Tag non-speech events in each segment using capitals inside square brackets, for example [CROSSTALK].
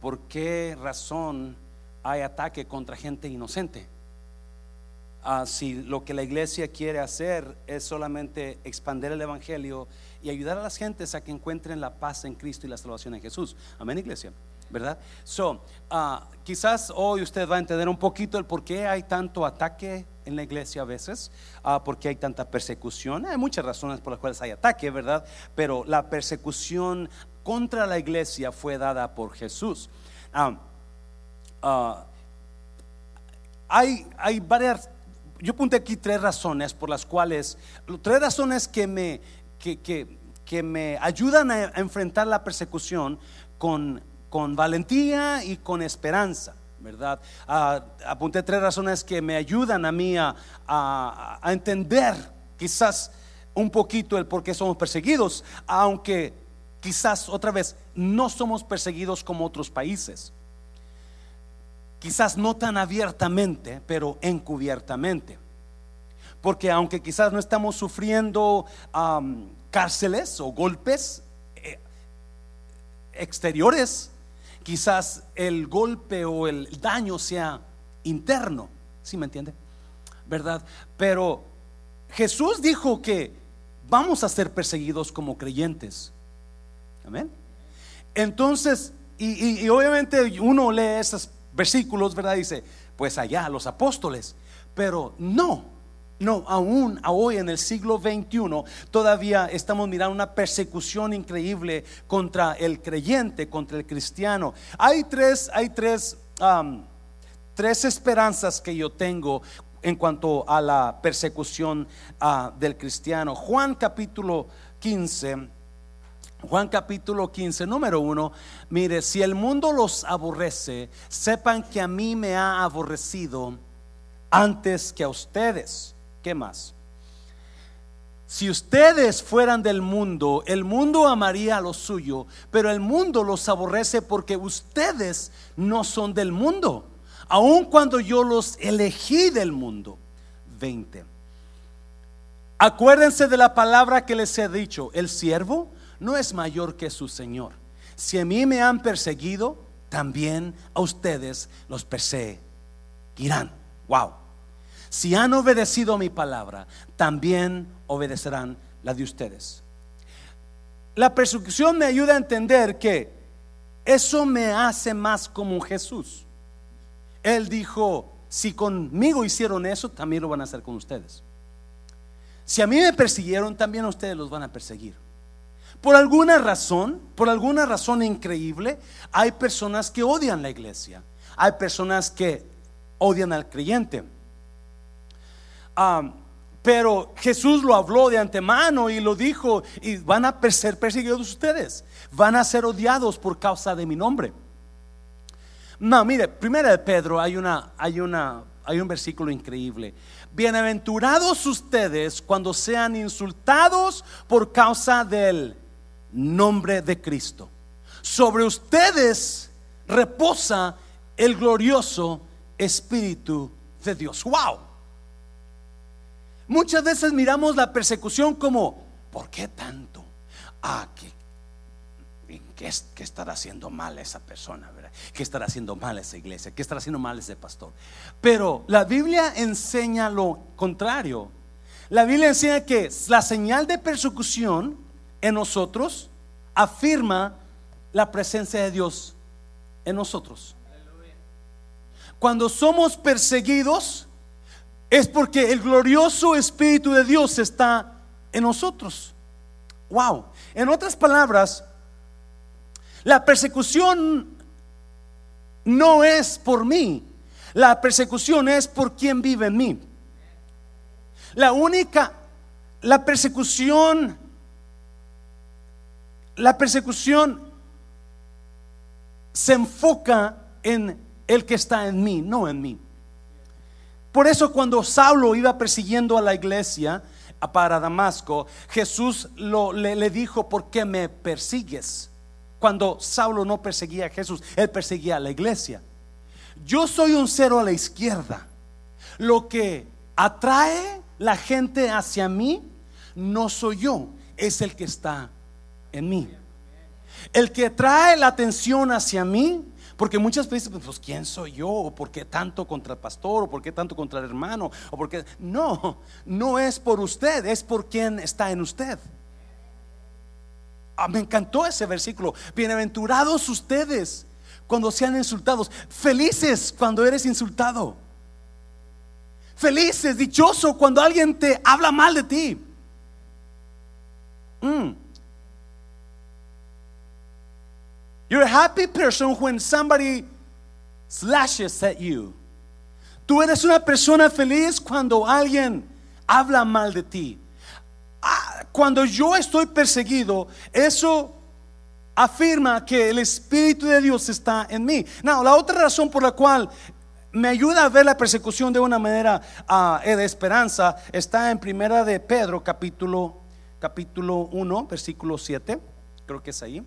¿por qué razón hay ataque contra gente inocente? Ah, si lo que la iglesia quiere hacer es solamente expandir el Evangelio y ayudar a las gentes a que encuentren la paz en Cristo y la salvación en Jesús. Amén, iglesia. ¿Verdad? So, ah, quizás hoy usted va a entender un poquito el por qué hay tanto ataque en la iglesia a veces, uh, por qué hay tanta persecución. Hay muchas razones por las cuales hay ataque, ¿verdad? Pero la persecución contra la iglesia fue dada por Jesús. hay, hay varias yo apunté aquí tres razones por las cuales, tres razones que me, que, me ayudan a, enfrentar la persecución con, con valentía y con esperanza. ¿verdad? Ah, apunté tres razones que me ayudan a mí a, a, entender quizás un poquito el por qué somos perseguidos, aunque quizás otra vez no somos perseguidos como otros países quizás no tan abiertamente, pero encubiertamente. Porque aunque quizás no estamos sufriendo cárceles o golpes eh, exteriores, quizás el golpe o el daño sea interno, ¿sí me entiende? ¿Verdad? Pero Jesús dijo que vamos a ser perseguidos como creyentes. Entonces, y, obviamente uno lee esas versículos, ¿verdad? Dice, pues allá los apóstoles. Pero no, no, aún hoy en el siglo XXI todavía estamos mirando una persecución increíble contra el creyente, contra el cristiano. Hay tres, hay tres, tres esperanzas que yo tengo en cuanto a la persecución ah, del cristiano. Juan capítulo 15 Juan capítulo 15, número 1, mire, si el mundo los aborrece, sepan que a mí me ha aborrecido antes que a ustedes. ¿Qué más? Si ustedes fueran del mundo, el mundo amaría a lo suyo, pero el mundo los aborrece porque ustedes no son del mundo, aun cuando yo los elegí del mundo. 20. Acuérdense de la palabra que les he dicho, el siervo no es mayor que su Señor. Si a mí me han perseguido, también a ustedes los perseguirán. Wow. Si han obedecido mi palabra, también obedecerán la de ustedes. La persecución me ayuda a entender que eso me hace más como Jesús. Él dijo, si conmigo hicieron eso, también lo van a hacer con ustedes. Si a mí me persiguieron, también a ustedes los van a perseguir. Por alguna razón, por alguna razón increíble, hay personas que odian la iglesia. Hay personas que odian al creyente. pero Jesús lo habló de antemano y lo dijo, y van a ser perseguidos ustedes, van a ser odiados por causa de mi nombre. No, mire, primera de Pedro hay una, hay una, hay un versículo increíble. Bienaventurados ustedes cuando sean insultados por causa del nombre de Cristo. Sobre ustedes reposa el glorioso Espíritu de Dios. ¡Wow! Muchas veces miramos la persecución como, ¿por qué tanto? Ah, ¿qué, qué, estará haciendo mal esa persona? ¿verdad? ¿Qué estará haciendo mal esa iglesia? ¿Qué estará haciendo mal ese pastor? Pero la Biblia enseña lo contrario. La Biblia enseña que la señal de persecución en nosotros afirma la presencia de Dios en nosotros. Cuando somos perseguidos es porque el glorioso Espíritu de Dios está en nosotros. Wow. En otras palabras, la persecución no es por mí, la persecución es por quien vive en mí. La única, la persecución la persecución se enfoca en el que está en mí, no en mí. Por eso cuando Saulo iba persiguiendo a la iglesia para Damasco, Jesús le, le dijo, ¿por qué me persigues? Cuando Saulo no perseguía a Jesús, él perseguía a la iglesia. Yo soy un cero a la izquierda. Lo que atrae la gente hacia mí no soy yo, es el que está en mí. El que trae la atención hacia mí, Porque muchas veces, pues, ¿quién soy yo? ¿O por qué tanto contra el pastor? ¿O por qué tanto contra el hermano? ¿O por qué? No, no es por usted, es por quien está en usted. Ah, me encantó ese versículo. Bienaventurados ustedes cuando sean insultados. Felices cuando eres insultado. Felices, dichoso cuando alguien te habla mal de ti. Mm. You're a happy person when somebody slashes at you. Tú eres una persona feliz cuando alguien habla mal de ti. Ah, cuando yo estoy perseguido, eso afirma que el Espíritu de Dios está en mí. No, la otra razón por la cual me ayuda a ver la persecución de una manera uh, de esperanza está en Primera de Pedro, capítulo, capítulo 1, versículo 7. Creo que es ahí.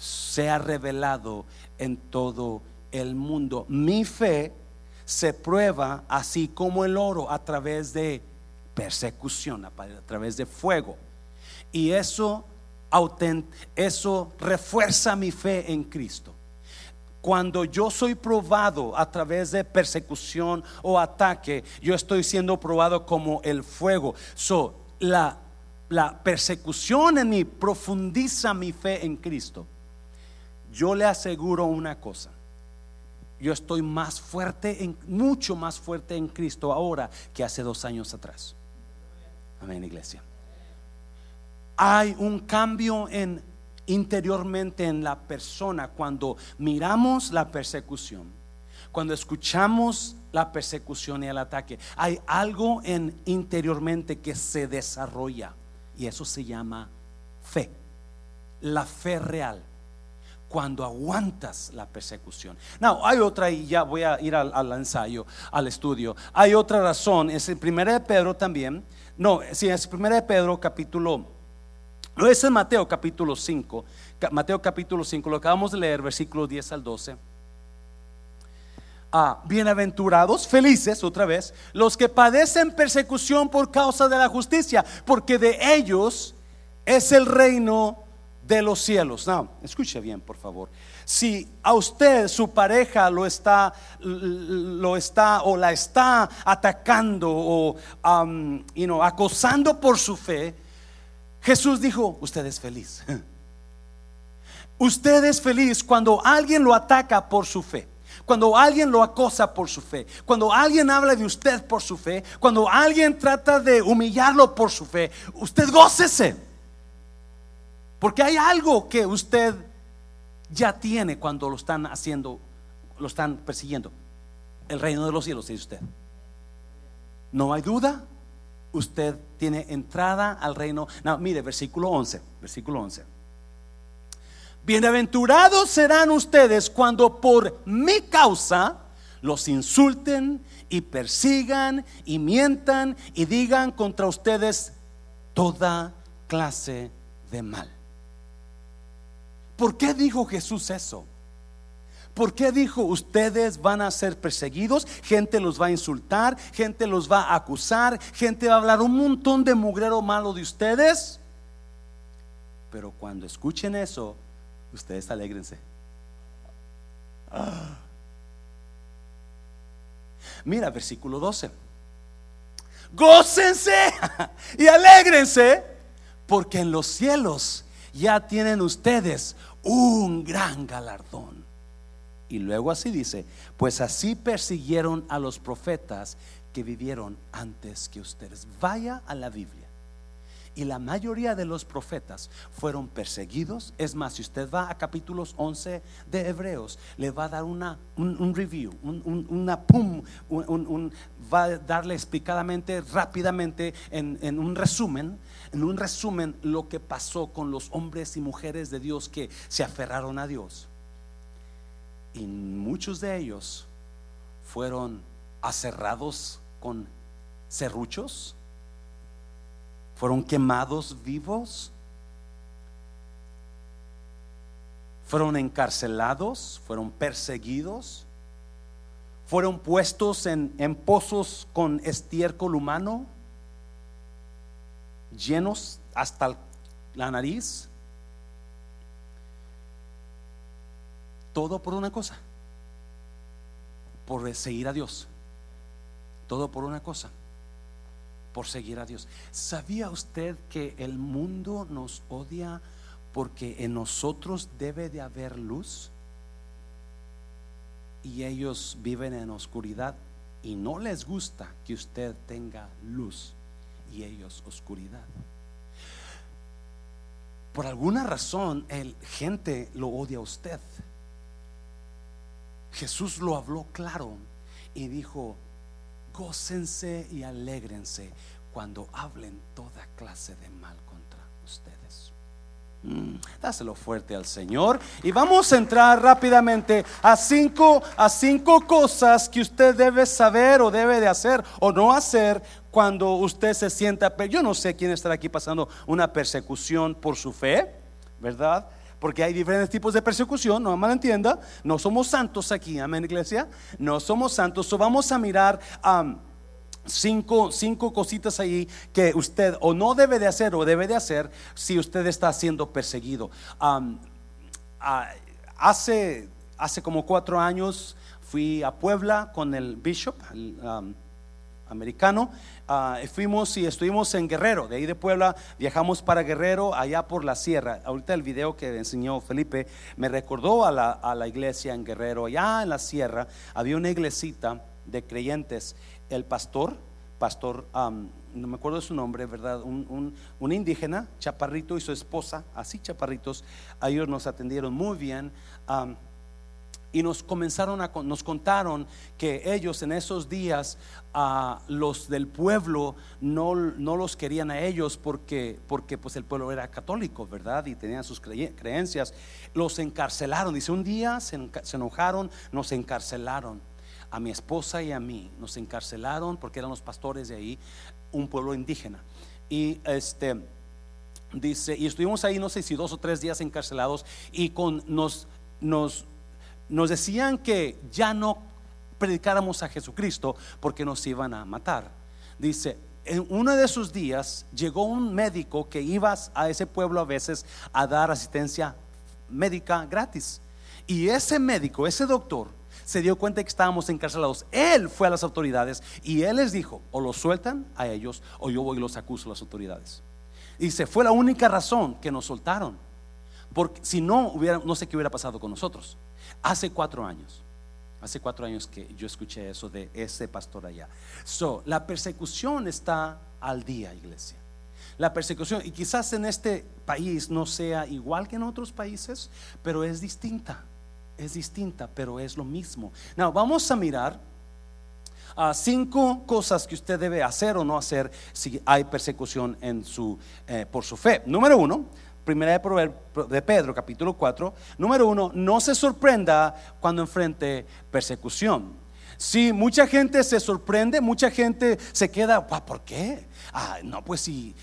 se ha revelado en todo el mundo. Mi fe se prueba así como el oro a través de persecución, a través de fuego. Y eso, eso refuerza mi fe en Cristo. Cuando yo soy probado a través de persecución o ataque, yo estoy siendo probado como el fuego. So, la, la persecución en mí profundiza mi fe en Cristo. Yo le aseguro una cosa. Yo estoy más fuerte, en, mucho más fuerte en Cristo ahora que hace dos años atrás. Amén, iglesia. Hay un cambio en interiormente en la persona cuando miramos la persecución, cuando escuchamos la persecución y el ataque. Hay algo en interiormente que se desarrolla y eso se llama fe. La fe real cuando aguantas la persecución. No, hay otra, y ya voy a ir al, ensayo, al estudio. Hay otra razón, es en 1 de Pedro también. No, sí, es 1 de Pedro capítulo, no es en Mateo capítulo 5, Mateo capítulo 5, lo acabamos de leer, versículo 10 al 12. Ah, bienaventurados, felices, otra vez, los que padecen persecución por causa de la justicia, porque de ellos es el reino de los cielos. No, escuche bien, por favor. Si a usted su pareja lo está, lo está o la está atacando o um, acosando por su fe, Jesús dijo: Usted es feliz. [LAUGHS] Usted es feliz cuando alguien lo ataca por su fe. Cuando alguien lo acosa por su fe, cuando alguien habla de usted por su fe, cuando alguien trata de humillarlo por su fe, usted gócese. Porque hay algo que usted ya tiene cuando lo están haciendo, lo están persiguiendo. El reino de los cielos, dice usted. No hay duda, usted tiene entrada al reino. No, mire, versículo 11, versículo 11. Bienaventurados serán ustedes cuando por mi causa los insulten y persigan y mientan y digan contra ustedes toda clase de mal. ¿Por qué dijo Jesús eso? ¿Por qué dijo ustedes van a ser perseguidos? Gente los va a insultar, gente los va a acusar, gente va a hablar un montón de mugrero malo de ustedes. Pero cuando escuchen eso, ustedes alegrense. Ah. Mira, versículo 12. Gócense [LAUGHS] y alégrense, porque en los cielos ya tienen ustedes un gran galardón. Y luego así dice, pues así persiguieron a los profetas que vivieron antes que ustedes. Vaya a la Biblia Y la mayoría de los profetas fueron perseguidos. Es más, si usted va a capítulos 11 de Hebreos, le va a dar una, un, review, una pum, va a darle explicadamente, rápidamente, en, en un resumen, en un resumen, lo que pasó con los hombres y mujeres de Dios que se aferraron a Dios. Y muchos de ellos fueron aserrados con serruchos fueron quemados vivos, fueron encarcelados, fueron perseguidos, fueron puestos en, pozos con estiércol humano, llenos hasta la nariz. Todo por una cosa, por seguir a Dios. Todo por una cosa por seguir a Dios. ¿Sabía usted que el mundo nos odia porque en nosotros debe de haber luz? Y ellos viven en oscuridad y no les gusta que usted tenga luz y ellos oscuridad. Por alguna razón el gente lo odia a usted. Jesús lo habló claro y dijo, gócense y alégrense cuando hablen toda clase de mal contra ustedes. Mm, dáselo fuerte al Señor y vamos a entrar rápidamente a cinco a cinco cosas que usted debe saber o debe de hacer o no hacer cuando usted se sienta. Yo no sé quién estará aquí pasando una persecución por su fe, ¿verdad? Porque hay diferentes tipos de persecución, no me entienda, no somos santos aquí, amén iglesia, no somos santos, so vamos a mirar cinco, cinco cositas ahí que usted o no debe de hacer o debe de hacer si usted está siendo perseguido. hace, hace como cuatro años fui a Puebla con el bishop, americano. Ah, fuimos y estuvimos en Guerrero, de ahí de Puebla viajamos para Guerrero, allá por la sierra. Ahorita el video que enseñó Felipe me recordó a la, a la iglesia en Guerrero, allá en la sierra había una iglesita de creyentes. El pastor, pastor, no me acuerdo su nombre, ¿verdad? Un, un, indígena, chaparrito y su esposa, así chaparritos, ellos nos atendieron muy bien y nos comenzaron a nos contaron que ellos en esos días a los del pueblo no, no, los querían a ellos porque porque pues el pueblo era católico verdad y tenían sus creencias. Los encarcelaron. Dice un día se, enojaron nos encarcelaron. A mi esposa y a mí nos encarcelaron porque eran los pastores de ahí un pueblo indígena. Y este dice y estuvimos ahí no sé si dos o tres días encarcelados y con nos nos nos decían que ya no predicáramos a Jesucristo porque nos iban a matar. Dice, en uno de esos días llegó un médico que iba a ese pueblo a veces a dar asistencia médica gratis. Y ese médico, ese doctor, se dio cuenta que estábamos encarcelados. Él fue a las autoridades y él les dijo, o los sueltan a ellos o yo voy y los acuso a las autoridades. Y fue la única razón que nos soltaron. Porque si no, no sé qué hubiera pasado con nosotros. Hace cuatro años, hace cuatro años que yo escuché eso de ese pastor allá. So, la persecución está al día, iglesia. La persecución, y quizás en este país no sea igual que en otros países, pero es distinta. Es distinta, pero es lo mismo. Now, vamos a mirar a cinco cosas que usted debe hacer o no hacer si hay persecución en su, eh, por su fe. Número uno, Primera de Pedro, capítulo 4. Número uno, no se sorprenda cuando enfrente persecución. Si mucha gente se sorprende, mucha gente se queda, ¿por qué? Ah, no, pues si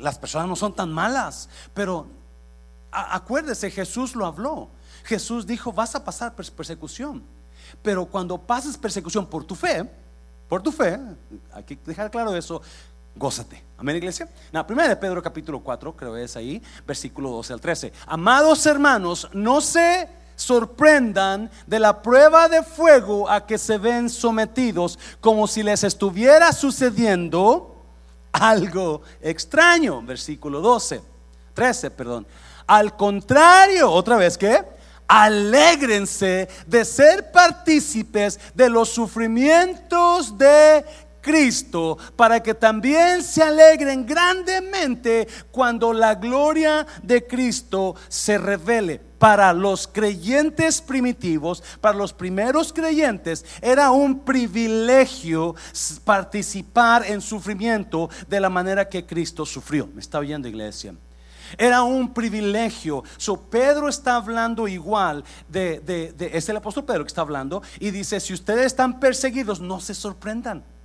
las personas no son tan malas. Pero acuérdese, Jesús lo habló. Jesús dijo, vas a pasar persecución. Pero cuando pases persecución por tu fe, por tu fe, hay que dejar claro eso, gózate. Amén, iglesia. La primera de Pedro capítulo 4, creo que es ahí, versículo 12 al 13. Amados hermanos, no se sorprendan de la prueba de fuego a que se ven sometidos como si les estuviera sucediendo algo extraño. Versículo 12, 13, perdón. Al contrario, otra vez que alégrense de ser partícipes de los sufrimientos de Cristo para que también se alegren grandemente cuando la gloria de Cristo se revele. Para los creyentes primitivos, para los primeros creyentes, era un privilegio participar en sufrimiento de la manera que Cristo sufrió. ¿Me está oyendo, iglesia? Era un privilegio. So, Pedro está hablando igual de, de, de, es el apóstol Pedro que está hablando y dice, si ustedes están perseguidos, no se sorprendan.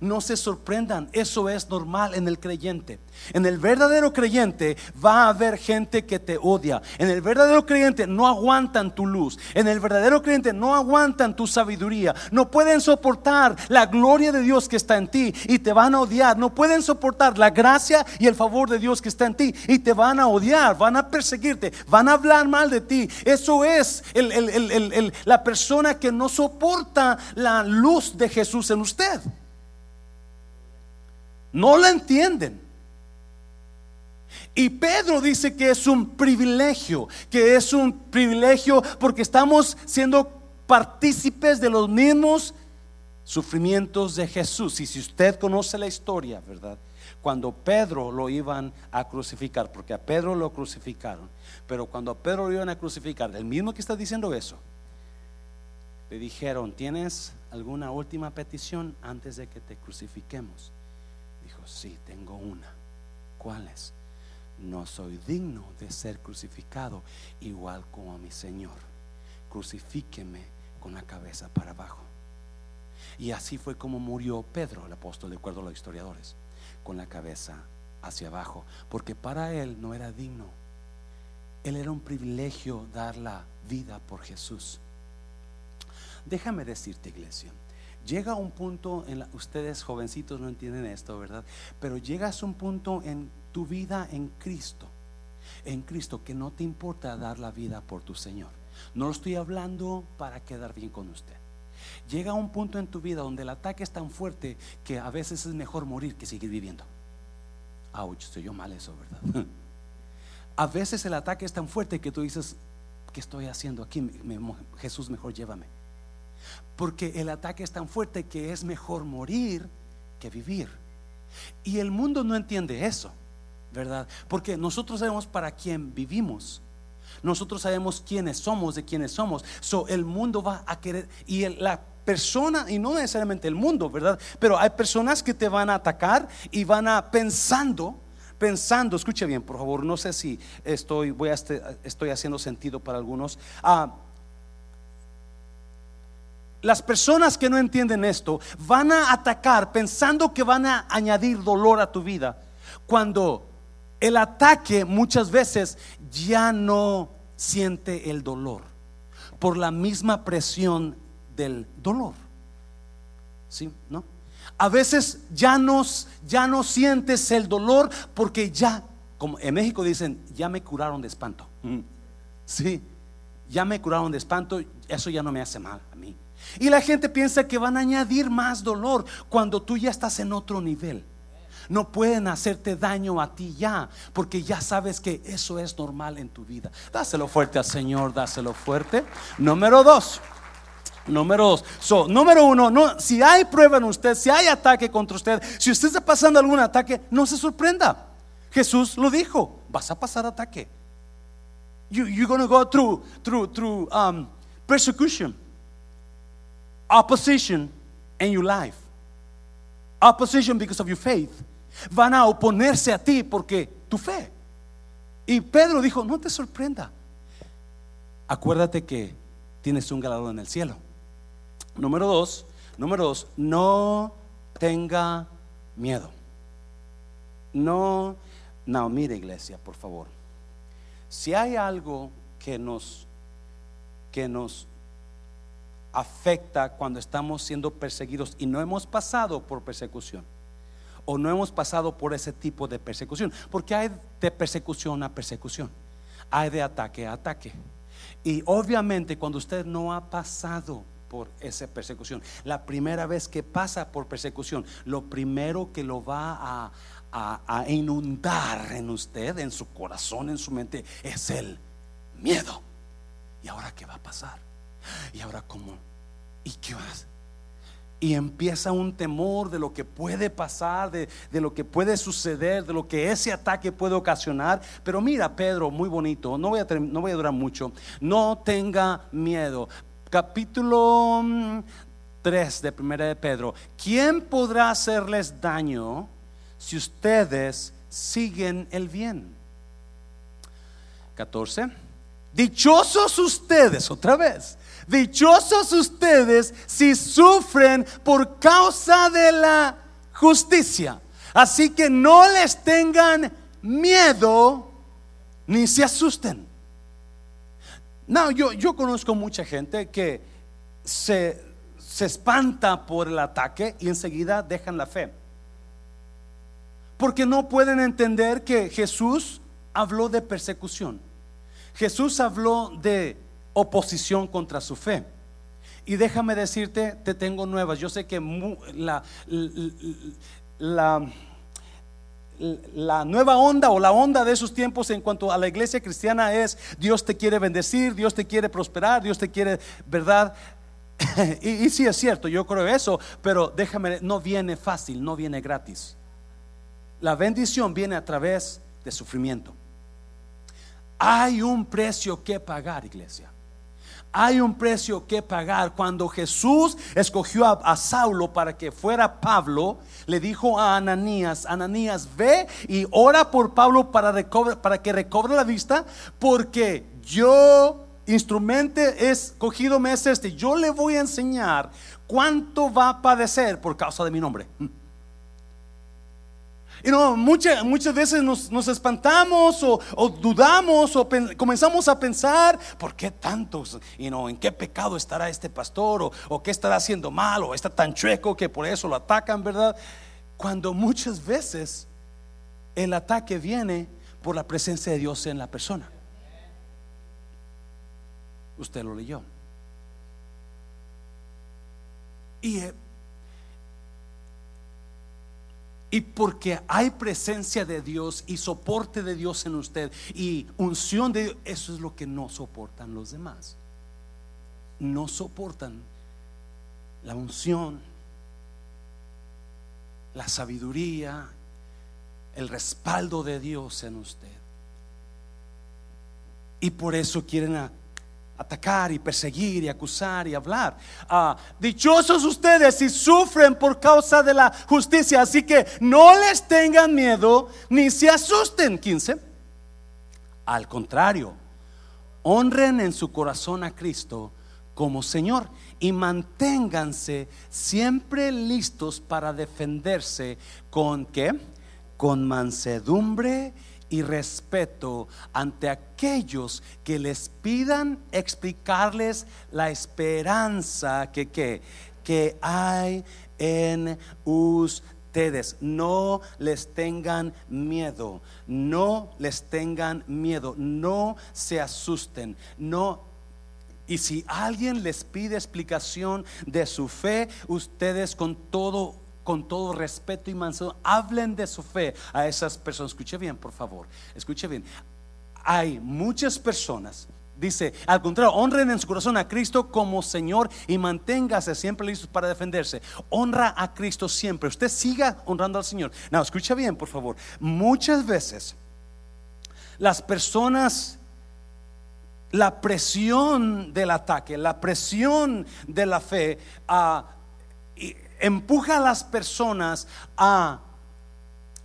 No se sorprendan, eso es normal en el creyente. En el verdadero creyente va a haber gente que te odia. En el verdadero creyente no aguantan tu luz. En el verdadero creyente no aguantan tu sabiduría. No pueden soportar la gloria de Dios que está en ti y te van a odiar. No pueden soportar la gracia y el favor de Dios que está en ti y te van a odiar, van a perseguirte, van a hablar mal de ti. Eso es la persona que no soporta la luz de Jesús en usted. No la entienden. Y Pedro dice que es un privilegio, que es un privilegio porque estamos siendo partícipes de los mismos sufrimientos de Jesús. Y si usted conoce la historia, ¿verdad? Cuando Pedro lo iban a crucificar, porque a Pedro lo crucificaron, pero cuando a Pedro lo iban a crucificar, el mismo que está diciendo eso, le dijeron, ¿tienes alguna última petición antes de que te crucifiquemos? Dijo, sí, tengo una. ¿Cuál es? No soy digno de ser crucificado igual como a mi Señor. Crucifíqueme con la cabeza para abajo. Y así fue como murió Pedro, el apóstol, de acuerdo a los historiadores, con la cabeza hacia abajo, porque para él no era digno. Él era un privilegio dar la vida por Jesús. Déjame decirte, iglesia, Llega un punto, en ustedes jovencitos no entienden esto, ¿verdad? Pero llegas a un punto en tu vida en Cristo, en Cristo, que no te importa dar la vida por tu Señor. No lo estoy hablando para quedar bien con usted. Llega un punto en tu vida donde el ataque es tan fuerte que a veces es mejor morir que seguir viviendo. Ouch, estoy yo mal eso, ¿verdad? [LAUGHS] A veces el ataque es tan fuerte que tú dices, ¿qué estoy haciendo aquí? Jesús, mejor llévame. Porque el ataque es tan fuerte que es mejor morir que vivir. Y el mundo no entiende eso, ¿verdad? Porque nosotros sabemos para quién vivimos. Nosotros sabemos quiénes somos, de quiénes somos. So, el mundo va a querer, y la persona, y no necesariamente el mundo, ¿verdad? Pero hay personas que te van a atacar y van a pensando, pensando, escuche bien, por favor, no sé si estoy, voy a, este, estoy haciendo sentido para algunos. Ah, las personas que no entienden esto van a atacar pensando que van a añadir dolor a tu vida, cuando el ataque muchas veces ya no siente el dolor por la misma presión del dolor. ¿Sí? ¿No? A veces ya no, ya no sientes el dolor porque ya, como en México dicen, ya me curaron de espanto. Sí, ya me curaron de espanto, eso ya no me hace mal a mí. Y la gente piensa que van a añadir más dolor cuando tú ya estás en otro nivel. No pueden hacerte daño a ti ya, porque ya sabes que eso es normal en tu vida. Dáselo fuerte al Señor, dáselo fuerte. Número dos. Número dos. So, número uno, no, si hay prueba en usted, si hay ataque contra usted, si usted está pasando algún ataque, no se sorprenda. Jesús lo dijo, vas a pasar ataque. You, you're going to go through, through, through um, persecution opposition in your life. Opposition because of your faith. Van a oponerse a ti porque tu fe. Y Pedro dijo, no te sorprenda. Acuérdate que tienes un galardón en el cielo. Número dos, número dos, no tenga miedo. No, no, mire iglesia, por favor. Si hay algo que nos, que nos afecta cuando estamos siendo perseguidos y no hemos pasado por persecución o no hemos pasado por ese tipo de persecución, porque hay de persecución a persecución, hay de ataque a ataque. Y obviamente cuando usted no ha pasado por esa persecución, la primera vez que pasa por persecución, lo primero que lo va a, a inundar en usted, en su corazón, en su mente, es el miedo. ¿Y ahora qué va a pasar? Y ahora, ¿cómo? ¿Y qué más? y empieza un temor de lo que puede pasar, de, de, lo que puede suceder, de lo que ese ataque puede ocasionar. Pero mira, Pedro, muy bonito, no voy a, no voy a durar mucho, no tenga miedo. Capítulo 3 mm, de Primera de Pedro, ¿quién podrá hacerles daño si ustedes siguen el bien? 14. Dichosos ustedes, otra vez, Dichosos ustedes si sufren por causa de la justicia. Así que no les tengan miedo ni se asusten. No, yo, yo conozco mucha gente que se, se espanta por el ataque y enseguida dejan la fe. Porque no pueden entender que Jesús habló de persecución. Jesús habló de oposición contra su fe. Y déjame decirte, te tengo nuevas. Yo sé que la, la, nueva onda o la onda de esos tiempos en cuanto a la iglesia cristiana es Dios te quiere bendecir, Dios te quiere prosperar, Dios te quiere, ¿verdad? [LAUGHS] y, y sí es cierto, yo creo eso, pero déjame, no viene fácil, no viene gratis. La bendición viene a través de sufrimiento. Hay un precio que pagar, iglesia. Hay un precio que pagar. Cuando Jesús escogió a, Saulo para que fuera Pablo, le dijo a Ananías, Ananías, ve y ora por Pablo para, que recobre la vista, porque yo, instrumento escogido me es este, yo le voy a enseñar cuánto va a padecer por causa de mi nombre. Y no, muchas, muchas veces nos, espantamos o, dudamos o comenzamos a pensar, ¿por qué tantos? Y no, ¿en qué pecado estará este pastor? O, o qué estará haciendo mal? ¿O está tan chueco que por eso lo atacan, verdad? Cuando muchas veces el ataque viene por la presencia de Dios en la persona. Usted lo leyó. Y eh, Y porque hay presencia de Dios y soporte de Dios en usted y unción de Dios, eso es lo que no soportan los demás. No soportan la unción, la sabiduría, el respaldo de Dios en usted. Y por eso quieren atacar y perseguir y acusar y hablar. Ah, dichosos ustedes si sufren por causa de la justicia, así que no les tengan miedo ni se asusten. 15. Al contrario, honren en su corazón a Cristo como Señor y manténganse siempre listos para defenderse con qué? Con mansedumbre y respeto ante aquellos que les pidan explicarles la esperanza que, que hay en ustedes. No les tengan miedo, no les tengan miedo, no se asusten, no y si alguien les pide explicación de su fe, ustedes con todo con todo respeto y mansedumbre, hablen de su fe a esas personas. Escuche bien, por favor, escuche bien. Hay muchas personas Dice, al contrario, honren en su corazón a Cristo como Señor y manténgase siempre listos para defenderse. Honra a Cristo siempre. Usted siga honrando al Señor. No, escucha bien, por favor. Muchas veces las personas, la presión del ataque, la presión de la fe, a empuja a las personas a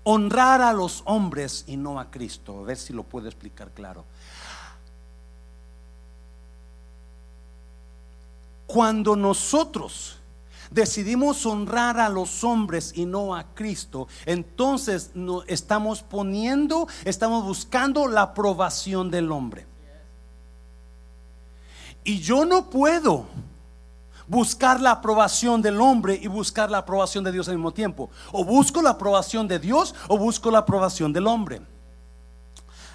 honrar a los hombres y no a Cristo. A ver si lo puedo explicar claro. Cuando nosotros decidimos honrar a los hombres y no a Cristo, entonces estamos poniendo, estamos buscando la aprobación del hombre. Y yo no puedo buscar la aprobación del hombre y buscar la aprobación de Dios al mismo tiempo. O busco la aprobación de Dios o busco la aprobación del hombre.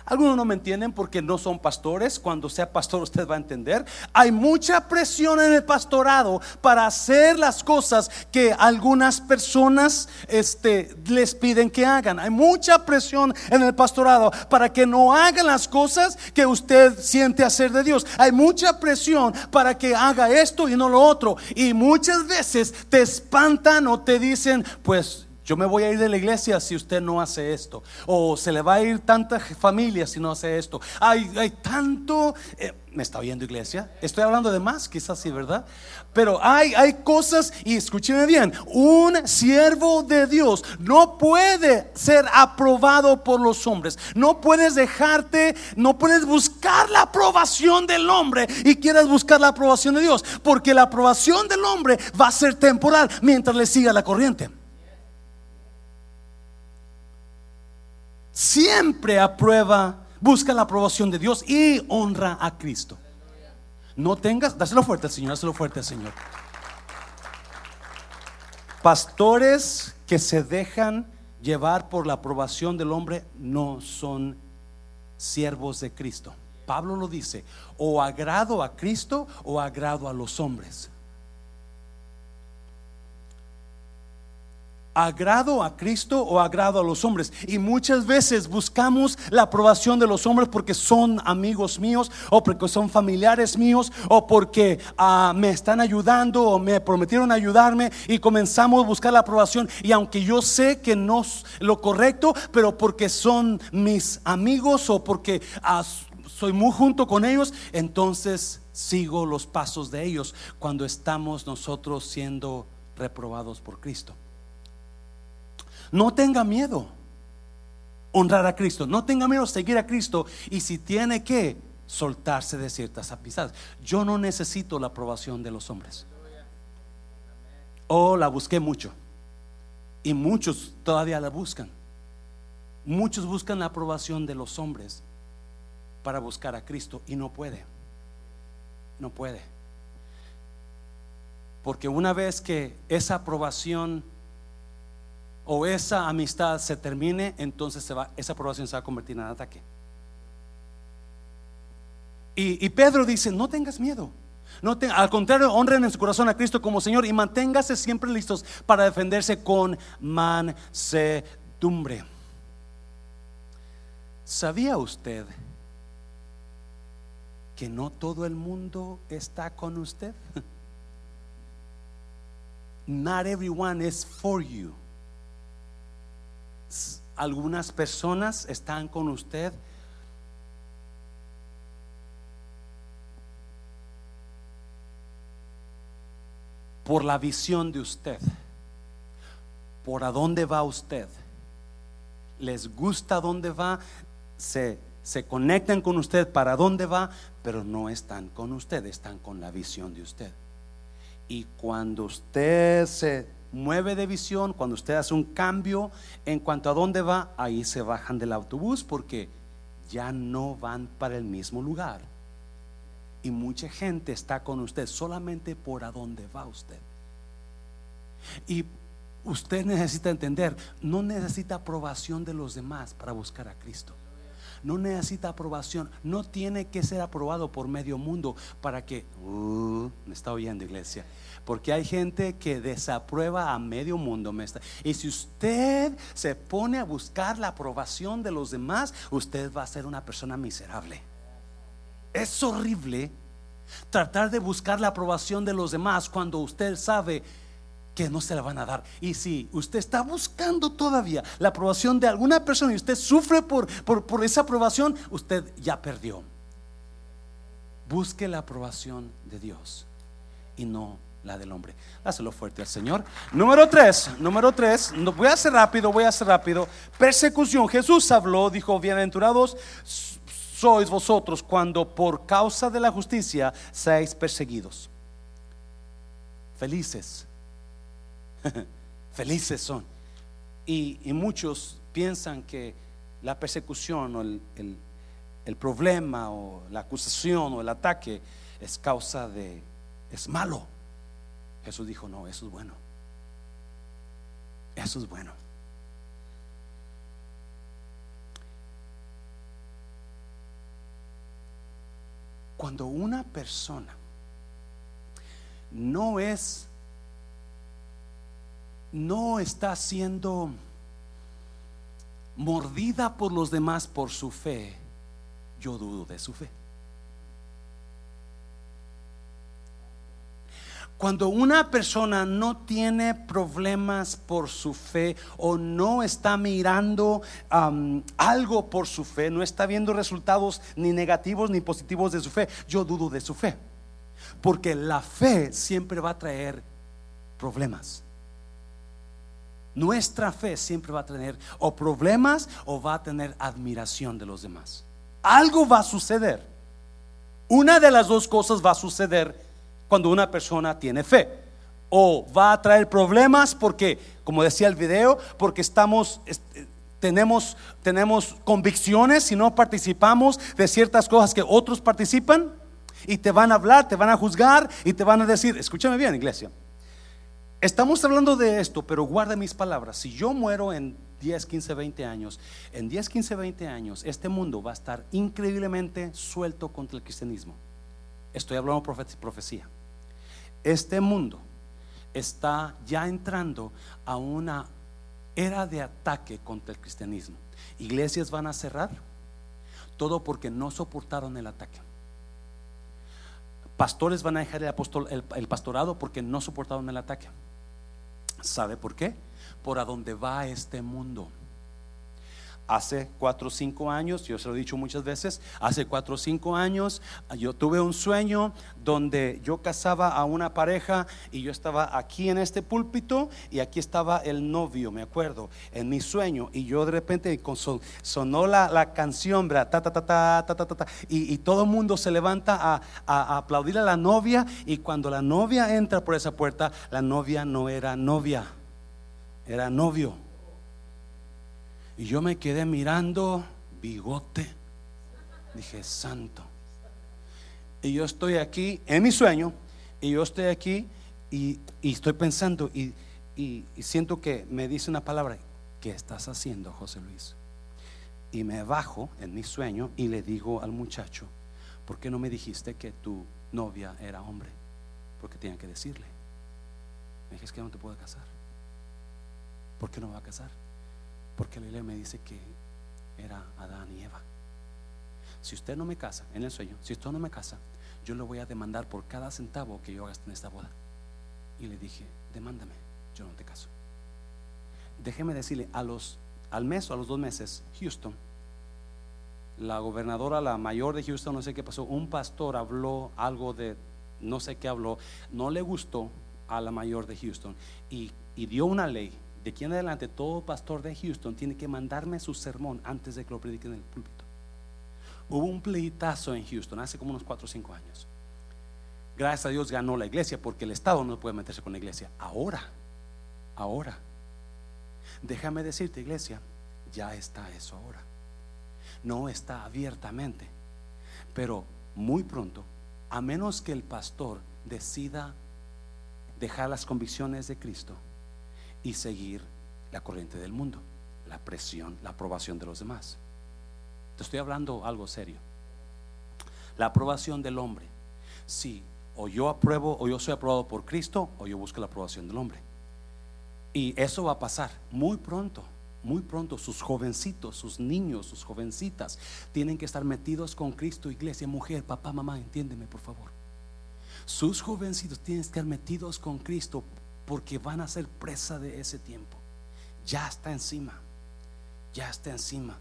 Algunos no me entienden porque no son pastores. Cuando sea pastor usted va a entender. Hay mucha presión en el pastorado para hacer las cosas que algunas personas este, les piden que hagan. Hay mucha presión en el pastorado para que no hagan las cosas que usted siente hacer de Dios. Hay mucha presión para que haga esto y no lo otro. Y muchas veces te espantan o te dicen, pues yo me voy a ir de la iglesia si usted no hace esto. O se le va a ir tanta familia si no hace esto. Hay, hay tanto... Eh, ¿Me está oyendo iglesia? Estoy hablando de más, quizás sí, ¿verdad? Pero hay, hay cosas, y escúcheme bien, un siervo de Dios no puede ser aprobado por los hombres. No puedes dejarte, no puedes buscar la aprobación del hombre y quieras buscar la aprobación de Dios. Porque la aprobación del hombre va a ser temporal mientras le siga la corriente. Siempre aprueba, busca la aprobación de Dios y honra a Cristo. No tengas, dáselo fuerte al Señor, dáselo fuerte al Señor. Pastores que se dejan llevar por la aprobación del hombre no son siervos de Cristo. Pablo lo dice, o agrado a Cristo o agrado a los hombres. Agrado a Cristo o agrado a los hombres. Y muchas veces buscamos la aprobación de los hombres porque son amigos míos o porque son familiares míos o porque ah, me están ayudando o me prometieron ayudarme y comenzamos a buscar la aprobación. Y aunque yo sé que no es lo correcto, pero porque son mis amigos o porque ah, soy muy junto con ellos, entonces sigo los pasos de ellos cuando estamos nosotros siendo reprobados por Cristo. No tenga miedo honrar a Cristo. No tenga miedo seguir a Cristo. Y si tiene que soltarse de ciertas amistades. Yo no necesito la aprobación de los hombres. Oh, la busqué mucho. Y muchos todavía la buscan. Muchos buscan la aprobación de los hombres para buscar a Cristo y no puede. No puede. Porque una vez que esa aprobación o esa amistad se termine, entonces esa aprobación se va a convertir en ataque. Y, Pedro dice, no tengas miedo. No al contrario, honren en su corazón a Cristo como Señor y manténgase siempre listos para defenderse con mansedumbre. ¿Sabía usted que no todo el mundo está con usted? [LAUGHS] Not everyone is for you algunas personas están con usted. Por la visión de usted, por a dónde va usted, les gusta dónde va, se, se conectan con usted para dónde va, pero no están con usted, están con la visión de usted. Y cuando usted se mueve de visión, cuando usted hace un cambio en cuanto a dónde va, ahí se bajan del autobús porque ya no van para el mismo lugar. Y mucha gente está con usted solamente por a dónde va usted. Y usted necesita entender, no necesita aprobación de los demás para buscar a Cristo. No necesita aprobación, no tiene que ser aprobado por medio mundo para que, uh, me está oyendo iglesia, porque hay gente que desaprueba a medio mundo. Y si usted se pone a buscar la aprobación de los demás, usted va a ser una persona miserable. Es horrible tratar de buscar la aprobación de los demás cuando usted sabe que no se la van a dar. Y si usted está buscando todavía la aprobación de alguna persona y usted sufre por, por, por esa aprobación, usted ya perdió. Busque la aprobación de Dios y no la del hombre. Dáselo fuerte al Señor. Número tres, número tres, voy a hacer rápido, voy a hacer rápido. Persecución. Jesús habló, dijo, bienaventurados sois vosotros cuando por causa de la justicia seáis perseguidos. Felices. [LAUGHS] Felices son. Y, muchos piensan que la persecución o el, el problema o la acusación o el ataque es causa de, es malo. Jesús dijo, no, eso es bueno. Eso es bueno. Cuando una persona no es, no está siendo mordida por los demás por su fe, yo dudo de su fe. Cuando una persona no tiene problemas por su fe o no está mirando algo por su fe, no está viendo resultados ni negativos ni positivos de su fe, yo dudo de su fe. Porque la fe siempre va a traer problemas. Nuestra fe siempre va a tener o problemas o va a tener admiración de los demás. Algo va a suceder. Una de las dos cosas va a suceder cuando una persona tiene fe. O va a traer problemas porque, como decía el video, porque estamos, tenemos, tenemos convicciones si no participamos de ciertas cosas que otros participan. Y te van a hablar, te van a juzgar y te van a decir, escúchame bien, iglesia. Estamos hablando de esto, pero guarda mis palabras. Si yo muero en 10, 15, 20 años, en 10, 15, 20 años, este mundo va a estar increíblemente suelto contra el cristianismo. Estoy hablando profecía este mundo está ya entrando a una era de ataque contra el cristianismo. Iglesias van a cerrar, todo porque no soportaron el ataque. Pastores van a dejar el, pastorado porque no soportaron el ataque. ¿Sabe por qué? Por a donde va este mundo hace cuatro o cinco años, yo se lo he dicho muchas veces, hace cuatro o cinco años yo tuve un sueño donde yo casaba a una pareja y yo estaba aquí en este púlpito y aquí estaba el novio, me acuerdo, en mi sueño. Y yo de repente sonó la, canción, Ta, ta, ta, ta, ta, y, todo el mundo se levanta a, a aplaudir a la novia y cuando la novia entra por esa puerta, la novia no era novia, era novio. Y yo me quedé mirando, bigote. Dije, santo. Y yo estoy aquí en mi sueño, y yo estoy aquí y, estoy pensando y, y, siento que me dice una palabra, ¿qué estás haciendo, José Luis? Y me bajo en mi sueño y le digo al muchacho, ¿por qué no me dijiste que tu novia era hombre? Porque tenía que decirle. Me dije, es que no te puedo casar. ¿Por qué no me va a casar? Porque la Biblia me dice que era Adán y Eva. Si usted no me casa, en el sueño, si usted no me casa, yo le voy a demandar por cada centavo que yo gaste en esta boda. Y le dije, demándame, yo no te caso. Déjeme decirle, a los, al mes o a los dos meses, Houston, la gobernadora, la mayor de Houston, no sé qué pasó, un pastor habló algo de, no sé qué habló, no le gustó a la mayor de Houston y, y dio una ley de aquí en adelante todo pastor de Houston tiene que mandarme su sermón antes de que lo predique en el púlpito. Hubo un pleitazo en Houston hace como unos 4 o 5 años. Gracias a Dios ganó la iglesia porque el Estado no puede meterse con la iglesia. Ahora, ahora, déjame decirte iglesia, ya está eso ahora. No está abiertamente, pero muy pronto, a menos que el pastor decida dejar las convicciones de Cristo, y seguir la corriente del mundo, la presión, la aprobación de los demás. Te estoy hablando algo serio. La aprobación del hombre. Si o yo apruebo o yo soy aprobado por Cristo o yo busco la aprobación del hombre. Y eso va a pasar muy pronto, muy pronto. Sus jovencitos, sus niños, sus jovencitas tienen que estar metidos con Cristo, iglesia, mujer, papá, mamá, entiéndeme por favor. Sus jovencitos tienen que estar metidos con Cristo porque van a ser presa de ese tiempo. Ya está encima, ya está encima.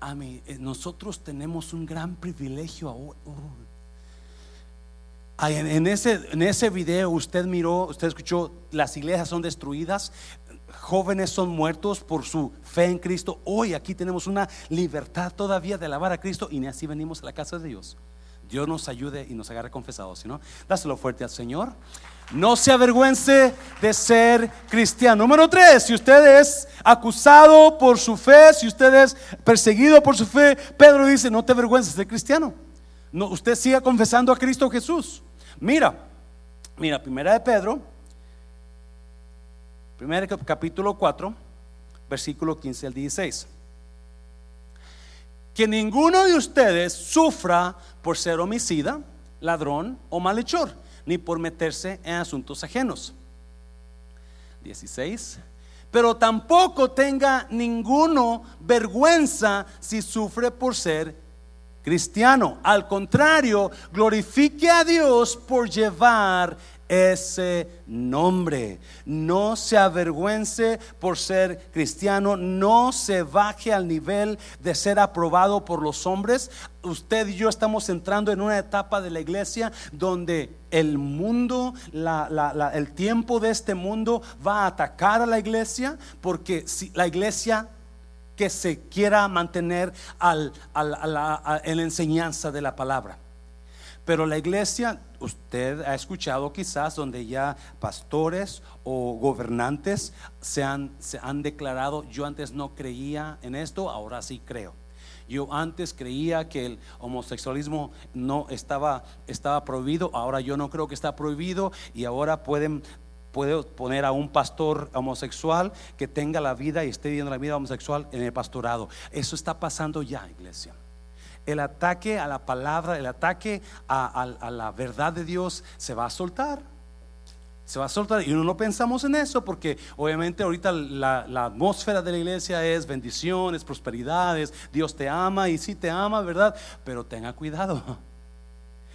A mí, eh, nosotros tenemos un gran privilegio ahora. En, ese, en ese video usted miró, usted escuchó, las iglesias son destruidas, jóvenes son muertos por su fe en Cristo. Hoy aquí tenemos una libertad todavía de alabar a Cristo y así venimos a la casa de Dios. Dios nos ayude y nos agarre confesados, ¿no? Dáselo fuerte al Señor. No se avergüence de ser cristiano. Número tres, si usted es acusado por su fe, si usted es perseguido por su fe, Pedro dice, no te avergüences de ser cristiano. No, usted siga confesando a Cristo Jesús. Mira, mira, primera de Pedro, primera capítulo 4, versículo 15 al 16. que ninguno de ustedes sufra por ser homicida, ladrón o malhechor, ni por meterse en asuntos ajenos. 16. Pero tampoco tenga ninguno vergüenza si sufre por ser cristiano. Al contrario, glorifique a Dios por llevar ese nombre. No se avergüence por ser cristiano, no se baje al nivel de ser aprobado por los hombres. Usted y yo estamos entrando en una etapa de la iglesia donde el mundo, el tiempo de este mundo va a atacar a la iglesia porque si la iglesia que se quiera mantener al, en la enseñanza de la palabra. Pero la iglesia, usted ha escuchado quizás donde ya pastores o gobernantes se han, se han declarado, yo antes no creía en esto, ahora sí creo. Yo antes creía que el homosexualismo no estaba, estaba prohibido, ahora yo no creo que está prohibido y ahora pueden puede poner a un pastor homosexual que tenga la vida y esté viviendo la vida homosexual en el pastorado. Eso está pasando ya, iglesia el ataque a la palabra, el ataque a, la verdad de Dios se va a soltar. Se va a soltar y no pensamos en eso porque obviamente ahorita la, la atmósfera de la iglesia es bendiciones, prosperidades, Dios te ama y sí te ama, ¿verdad? Pero tenga cuidado.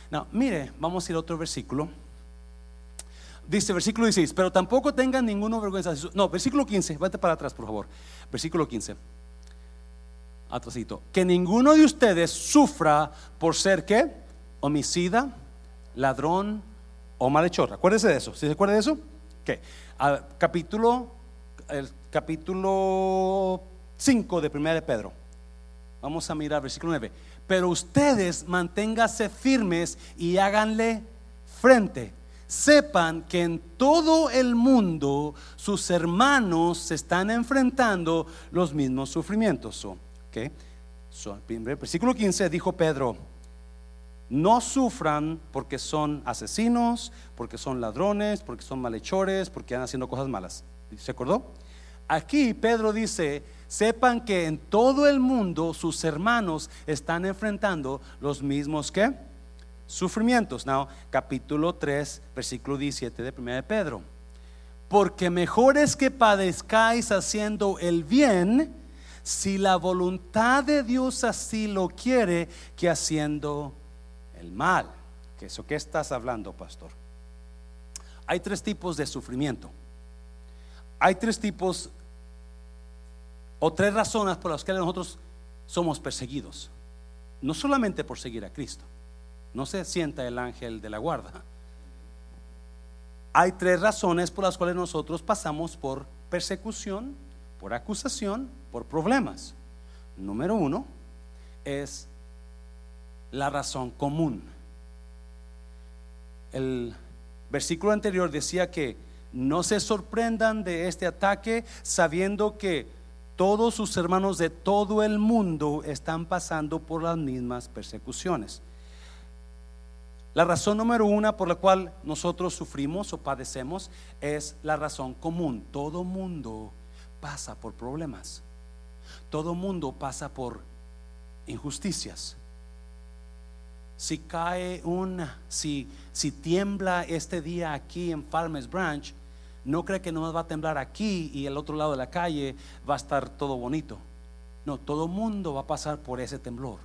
No, mire, vamos a ir a otro versículo. Dice versículo 16, pero tampoco tengan ninguna vergüenza. No, versículo 15, vete para atrás, por favor. Versículo 15 atrasito, que ninguno de ustedes sufra por ser qué? Homicida, ladrón o malhechor. Acuérdese de eso. ¿Sí se acuerda de eso? ¿Qué? capítulo, el capítulo 5 de 1 de Pedro. Vamos a mirar versículo 9. Pero ustedes manténganse firmes y háganle frente. Sepan que en todo el mundo sus hermanos se están enfrentando los mismos sufrimientos. ¿Okay? versículo 15 dijo Pedro, no sufran porque son asesinos, porque son ladrones, porque son malhechores, porque están haciendo cosas malas. ¿Se acordó? Aquí Pedro dice, sepan que en todo el mundo sus hermanos están enfrentando los mismos que sufrimientos. Now, capítulo 3, versículo 17 de 1 de Pedro. Porque mejor es que padezcáis haciendo el bien si la voluntad de Dios así lo quiere, que haciendo el mal. ¿Qué eso qué estás hablando, pastor? Hay tres tipos de sufrimiento. Hay tres tipos o tres razones por las que nosotros somos perseguidos. No solamente por seguir a Cristo. No se sienta el ángel de la guarda. Hay tres razones por las cuales nosotros pasamos por persecución, por acusación por problemas. Número uno es la razón común. El versículo anterior decía que no se sorprendan de este ataque sabiendo que todos sus hermanos de todo el mundo están pasando por las mismas persecuciones. La razón número una por la cual nosotros sufrimos o padecemos es la razón común. Todo mundo pasa por problemas. Todo mundo pasa por injusticias. Si cae una, si, si tiembla este día aquí en Farmers Branch, no cree que no va a temblar aquí y el otro lado de la calle va a estar todo bonito. No, todo mundo va a pasar por ese temblor.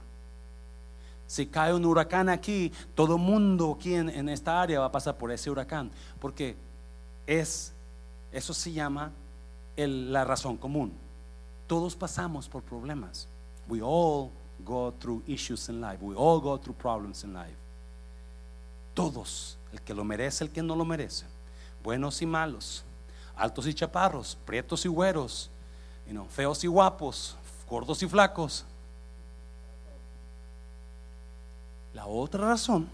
Si cae un huracán aquí, todo mundo aquí en, esta área va a pasar por ese huracán. Porque es, eso se llama la razón común. Todos pasamos por problemas. We all go through issues in life. We all go through problems in life. Todos, el que lo merece, el que no lo merece, buenos y malos, altos y chaparros, prietos y güeros, feos y guapos, gordos y flacos. La otra razón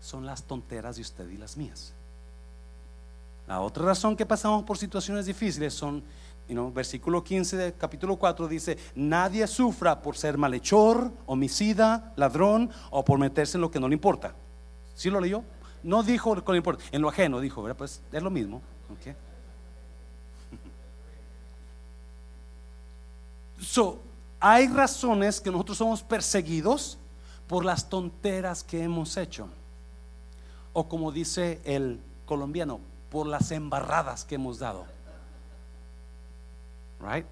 son las tonteras de usted y las mías. La otra razón que pasamos por situaciones difíciles son versículo 15 del capítulo 4 dice, nadie sufra por ser malhechor, homicida, ladrón o por meterse en lo que no le importa. ¿Sí lo leyó? No dijo lo que le importa, en lo ajeno dijo, pues es lo mismo. [LAUGHS] So, hay razones que nosotros somos perseguidos por las tonteras que hemos hecho. O como dice el colombiano, por las embarradas que hemos dado. Right?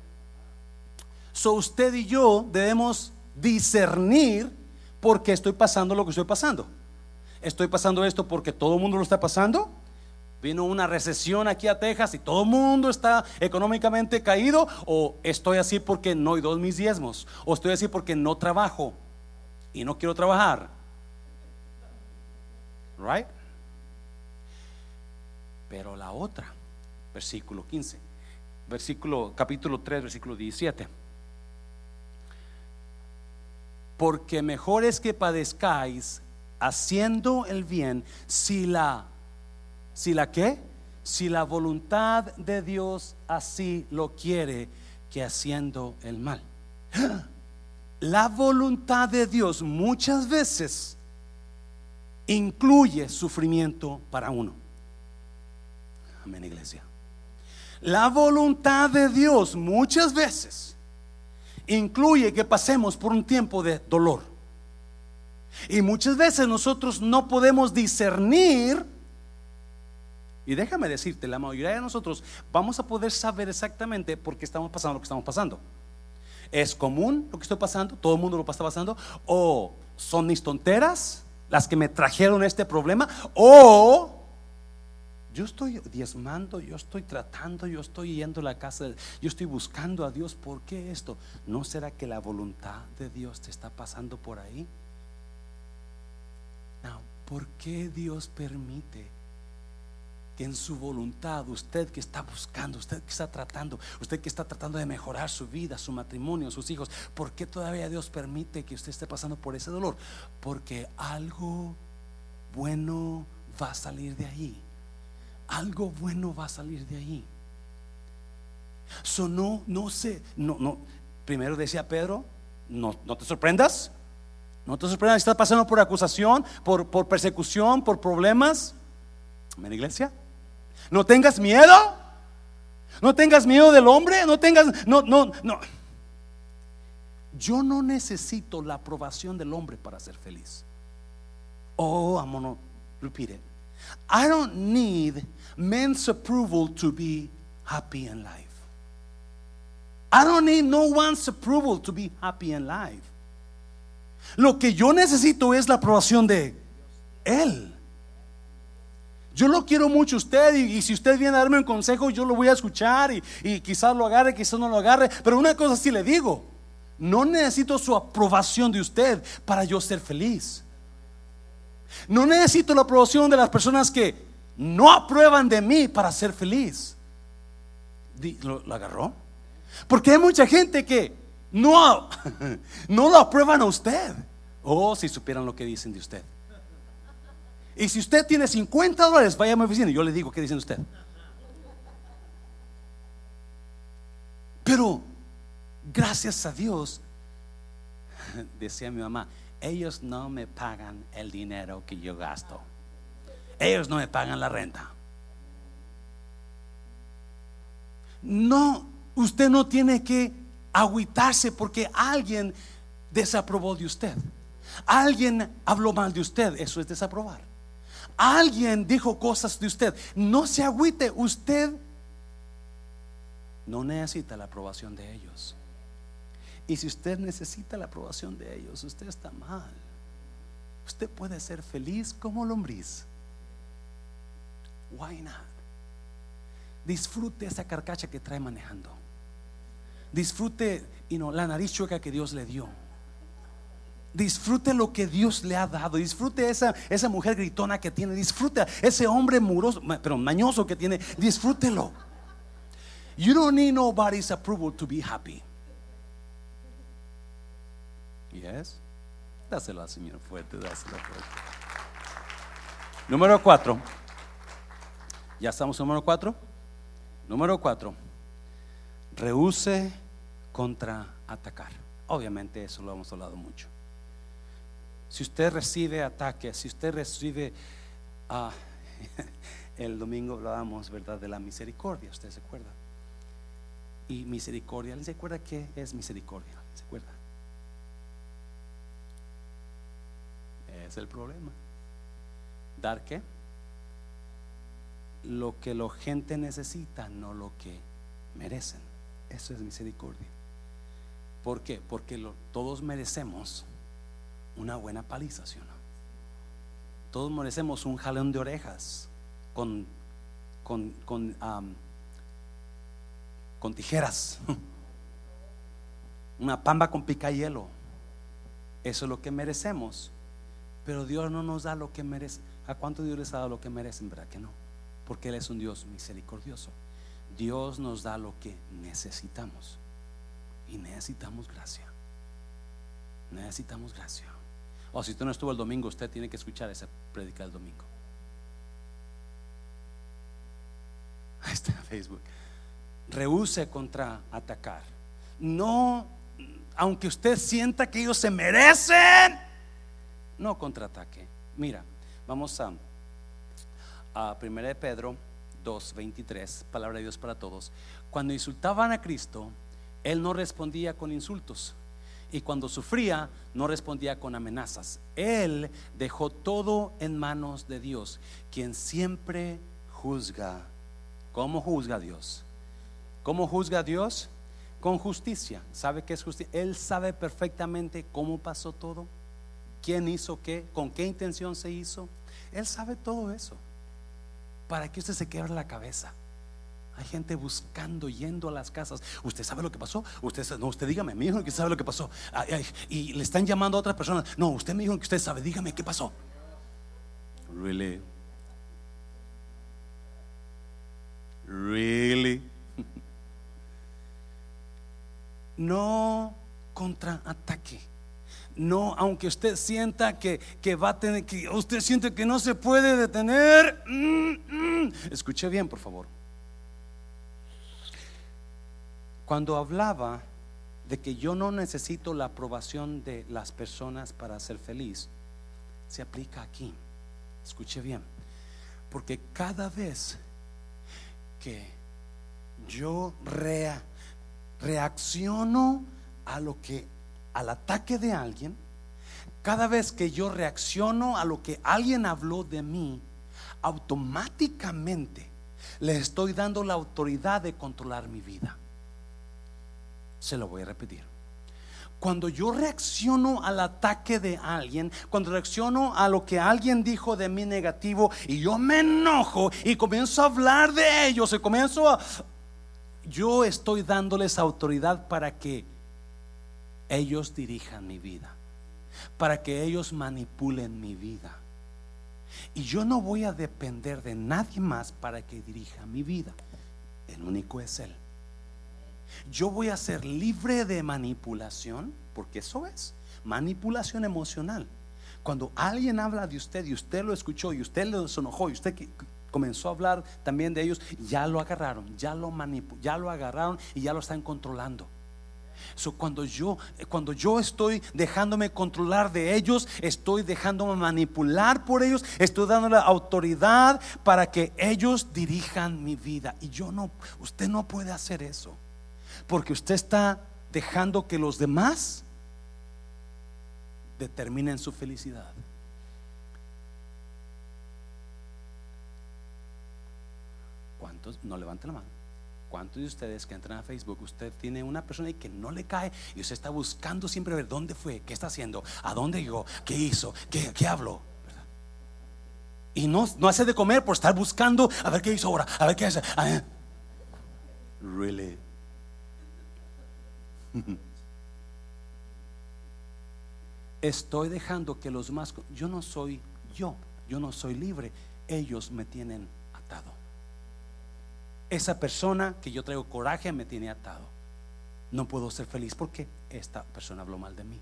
So usted y yo debemos discernir por qué estoy pasando lo que estoy pasando. Estoy pasando esto porque todo el mundo lo está pasando. Vino una recesión aquí a Texas y todo el mundo está económicamente caído. O estoy así porque no doy mis diezmos. O estoy así porque no trabajo y no quiero trabajar. Right? Pero la otra, versículo 15, versículo capítulo 3, versículo 17. Porque mejor es que padezcáis haciendo el bien si la si la qué? Si la voluntad de Dios así lo quiere que haciendo el mal. [GASPS] La voluntad de Dios muchas veces incluye sufrimiento para uno. Amén, iglesia. La voluntad de Dios muchas veces incluye que pasemos por un tiempo de dolor. Y muchas veces nosotros no podemos discernir. Y déjame decirte, la mayoría de nosotros vamos a poder saber exactamente por qué estamos pasando lo que estamos pasando. ¿Es común lo que estoy pasando? ¿Todo el mundo lo está pasando? ¿O son mis tonteras las que me trajeron este problema? ¿O yo estoy diezmando, yo estoy tratando, yo estoy yendo a la casa, yo estoy buscando a Dios. ¿Por qué esto? ¿No será que la voluntad de Dios te está pasando por ahí? ¿por qué Dios permite que en su voluntad, usted que está buscando, usted que está tratando, usted que está tratando de mejorar su vida, su matrimonio, sus hijos, ¿por qué todavía Dios permite que usted esté pasando por ese dolor? Porque algo bueno va a salir de ahí algo bueno va a salir de ahí. So, no, no sé, no, no. Primero decía Pedro, no, no te sorprendas. No te sorprendas, estás pasando por acusación, por, por persecución, por problemas. Amén, iglesia. No tengas miedo. No tengas miedo del hombre. No tengas, no, no, no. Yo no necesito la aprobación del hombre para ser feliz. Oh, I'm repeat it. I don't need men's approval to be happy in life. I don't need no one's approval to be happy in life. Lo que yo necesito es la aprobación de Él. Yo lo quiero mucho a usted y, si usted viene a darme un consejo, yo lo voy a escuchar y, y quizás lo agarre, quizás no lo agarre. Pero una cosa sí le digo, no necesito su aprobación de usted para yo ser feliz. No necesito la aprobación de las personas que no aprueban de mí para ser feliz. ¿Lo, agarró? Porque hay mucha gente que no, [LAUGHS] no lo aprueban a usted. Oh, si supieran lo que dicen de usted. Y si usted tiene 50 dólares, vaya a mi oficina y yo le digo qué dicen usted. Pero, gracias a Dios, [LAUGHS] decía mi mamá, ellos no me pagan el dinero que yo gasto. Ellos no me pagan la renta. No, usted no tiene que agüitarse porque alguien desaprobó de usted. Alguien habló mal de usted. Eso es desaprobar. Alguien dijo cosas de usted. No se agüite. Usted no necesita la aprobación de ellos. Y si usted necesita la aprobación de ellos, usted está mal. Usted puede ser feliz como lombriz. Why not? Disfrute esa carcacha que trae manejando. Disfrute y no, la nariz chueca que Dios le dio. Disfrute lo que Dios le ha dado. Disfrute esa, esa mujer gritona que tiene. Disfrute ese hombre muroso, pero mañoso que tiene. Disfrútelo. You don't need nobody's approval to be happy. Yes. Dáselo al Señor fuerte, dáselo fuerte. Número cuatro. Ya estamos en número cuatro. Número cuatro. Rehúse contra atacar. Obviamente eso lo hemos hablado mucho. Si usted recibe ataques, si usted recibe, ah, [LAUGHS] el domingo hablábamos, ¿verdad?, de la misericordia, usted se acuerda. y misericordia. ¿Les recuerda qué es misericordia? ¿Se acuerda? Es el problema. ¿Dar qué? Lo que la gente necesita, no lo que merecen. Eso es misericordia. ¿Por qué? Porque todos merecemos una buena paliza, ¿sí o no? Todos merecemos un jalón de orejas con, con, con, con tijeras, [LAUGHS] una pamba con pica hielo. Eso es lo que merecemos. Pero Dios no nos da lo que merece. ¿A cuánto Dios les ha dado lo que merecen? ¿Verdad que no? Porque Él es un Dios misericordioso. Dios nos da lo que necesitamos. Y necesitamos gracia. Necesitamos gracia. O si usted no estuvo el domingo, usted tiene que escuchar esa predica del domingo. [LAUGHS] Ahí está Facebook. Rehúse contra atacar. No, aunque usted sienta que ellos se merecen, no contraataque. Mira, vamos a, a 1 de Pedro 2:23, palabra de Dios para todos. Cuando insultaban a Cristo, Él no respondía con insultos. Y cuando sufría, no respondía con amenazas. Él dejó todo en manos de Dios, quien siempre juzga. ¿Cómo juzga Dios? ¿Cómo juzga Dios? Con justicia. ¿Sabe qué es justicia? Él sabe perfectamente cómo pasó todo, quién hizo qué, con qué intención se hizo. Él sabe todo eso para que usted se quiebre la cabeza. Hay gente buscando, yendo a las casas. ¿Usted sabe lo que pasó? Usted no, usted dígame, me dijo que sabe lo que pasó. y le están llamando a otra persona. No, usted me dijo que usted sabe, dígame qué pasó. Really? Really? [LAUGHS] No contraataque. No, aunque usted sienta que, va a tener, que usted siente que no se puede detener. Mm, mm. Escuche bien, por favor. Cuando hablaba de que yo no necesito la aprobación de las personas para ser feliz, se aplica aquí. Escuche bien. Porque cada vez que yo reacciono a lo que al ataque de alguien, cada vez que yo reacciono a lo que alguien habló de mí, automáticamente le estoy dando la autoridad de controlar mi vida. Se lo voy a repetir. Cuando yo reacciono al ataque de alguien, cuando reacciono a lo que alguien dijo de mí negativo y yo me enojo y comienzo a hablar de ellos y comienzo a... Yo estoy dándoles autoridad para que ellos dirijan mi vida, para que ellos manipulen mi vida. Y yo no voy a depender de nadie más para que dirija mi vida. El único es Él. Yo voy a ser libre de manipulación, porque eso es manipulación emocional. Cuando alguien habla de usted y usted lo escuchó y usted lo enojó y usted comenzó a hablar también de ellos, ya lo agarraron, ya lo ya lo agarraron y ya lo están controlando cuando yo cuando yo estoy dejándome controlar de ellos, estoy dejándome manipular por ellos, estoy dándole autoridad para que ellos dirijan mi vida y yo no usted no puede hacer eso. Porque usted está dejando que los demás determinen su felicidad. ¿Cuántos? No levante la mano. ¿Cuántos de ustedes que entran a Facebook, usted tiene una persona y que no le cae y usted está buscando siempre ver dónde fue, qué está haciendo, a dónde llegó, qué hizo, qué, qué habló? Y no, no hace de comer por estar buscando a ver qué hizo ahora, a ver qué hace. Really? [LAUGHS] Estoy dejando que los más... Yo no soy yo, yo no soy libre. Ellos me tienen esa persona que yo traigo coraje me tiene atado. No puedo ser feliz porque esta persona habló mal de mí.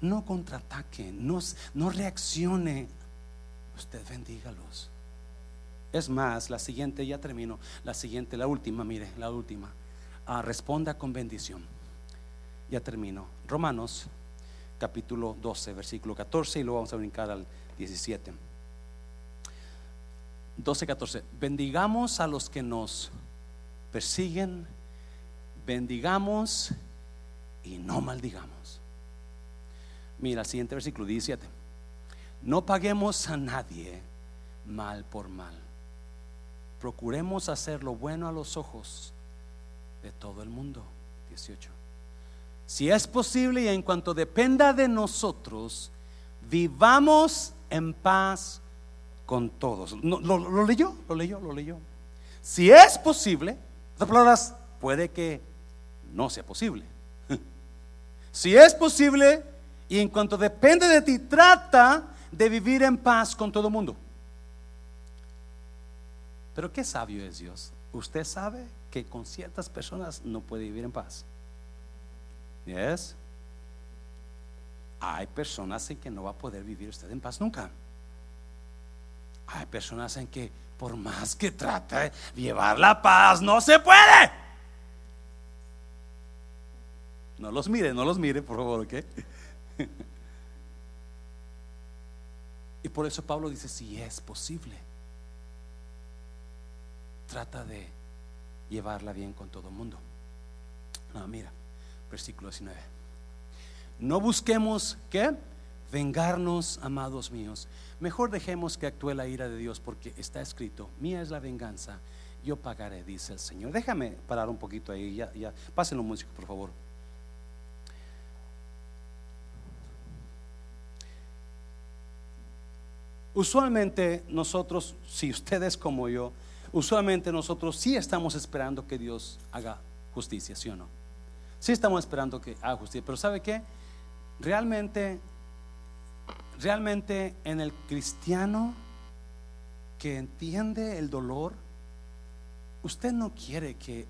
No contraataque, no, no reaccione. Usted bendígalos. Es más, la siguiente, ya termino. La siguiente, la última, mire, la última. Ah, responda con bendición. Ya termino. Romanos capítulo 12, versículo 14 y luego vamos a brincar al 17. 12, 14. Bendigamos a los que nos persiguen bendigamos y no maldigamos. Mira, siguiente versículo 17. No paguemos a nadie mal por mal. Procuremos hacer lo bueno a los ojos de todo el mundo. 18. Si es posible y en cuanto dependa de nosotros, vivamos en paz con todos. lo, leyó, lo leyó, lo leyó. Si es posible, otras palabras, puede que no sea posible. [LAUGHS] Si es posible y en cuanto depende de ti, trata de vivir en paz con todo el mundo. Pero qué sabio es Dios. Usted sabe que con ciertas personas no puede vivir en paz. Yes. Hay personas en que no va a poder vivir usted en paz nunca. Hay personas en que por más que trate de llevar la paz, no se puede. No los mire, no los mire, por favor, ¿ok? [LAUGHS] y por eso Pablo dice, si es posible, trata de llevarla bien con todo el mundo. No, mira, versículo 19. No busquemos, ¿qué? Vengarnos, amados míos. Mejor dejemos que actúe la ira de Dios porque está escrito, mía es la venganza, yo pagaré, dice el Señor. Déjame parar un poquito ahí, ya, ya. Pásenlo músico, por favor. Usualmente nosotros, si ustedes como yo, usualmente nosotros sí estamos esperando que Dios haga justicia, ¿sí o no? Sí estamos esperando que haga justicia, pero ¿sabe qué? Realmente, realmente en el cristiano que entiende el dolor, usted no quiere que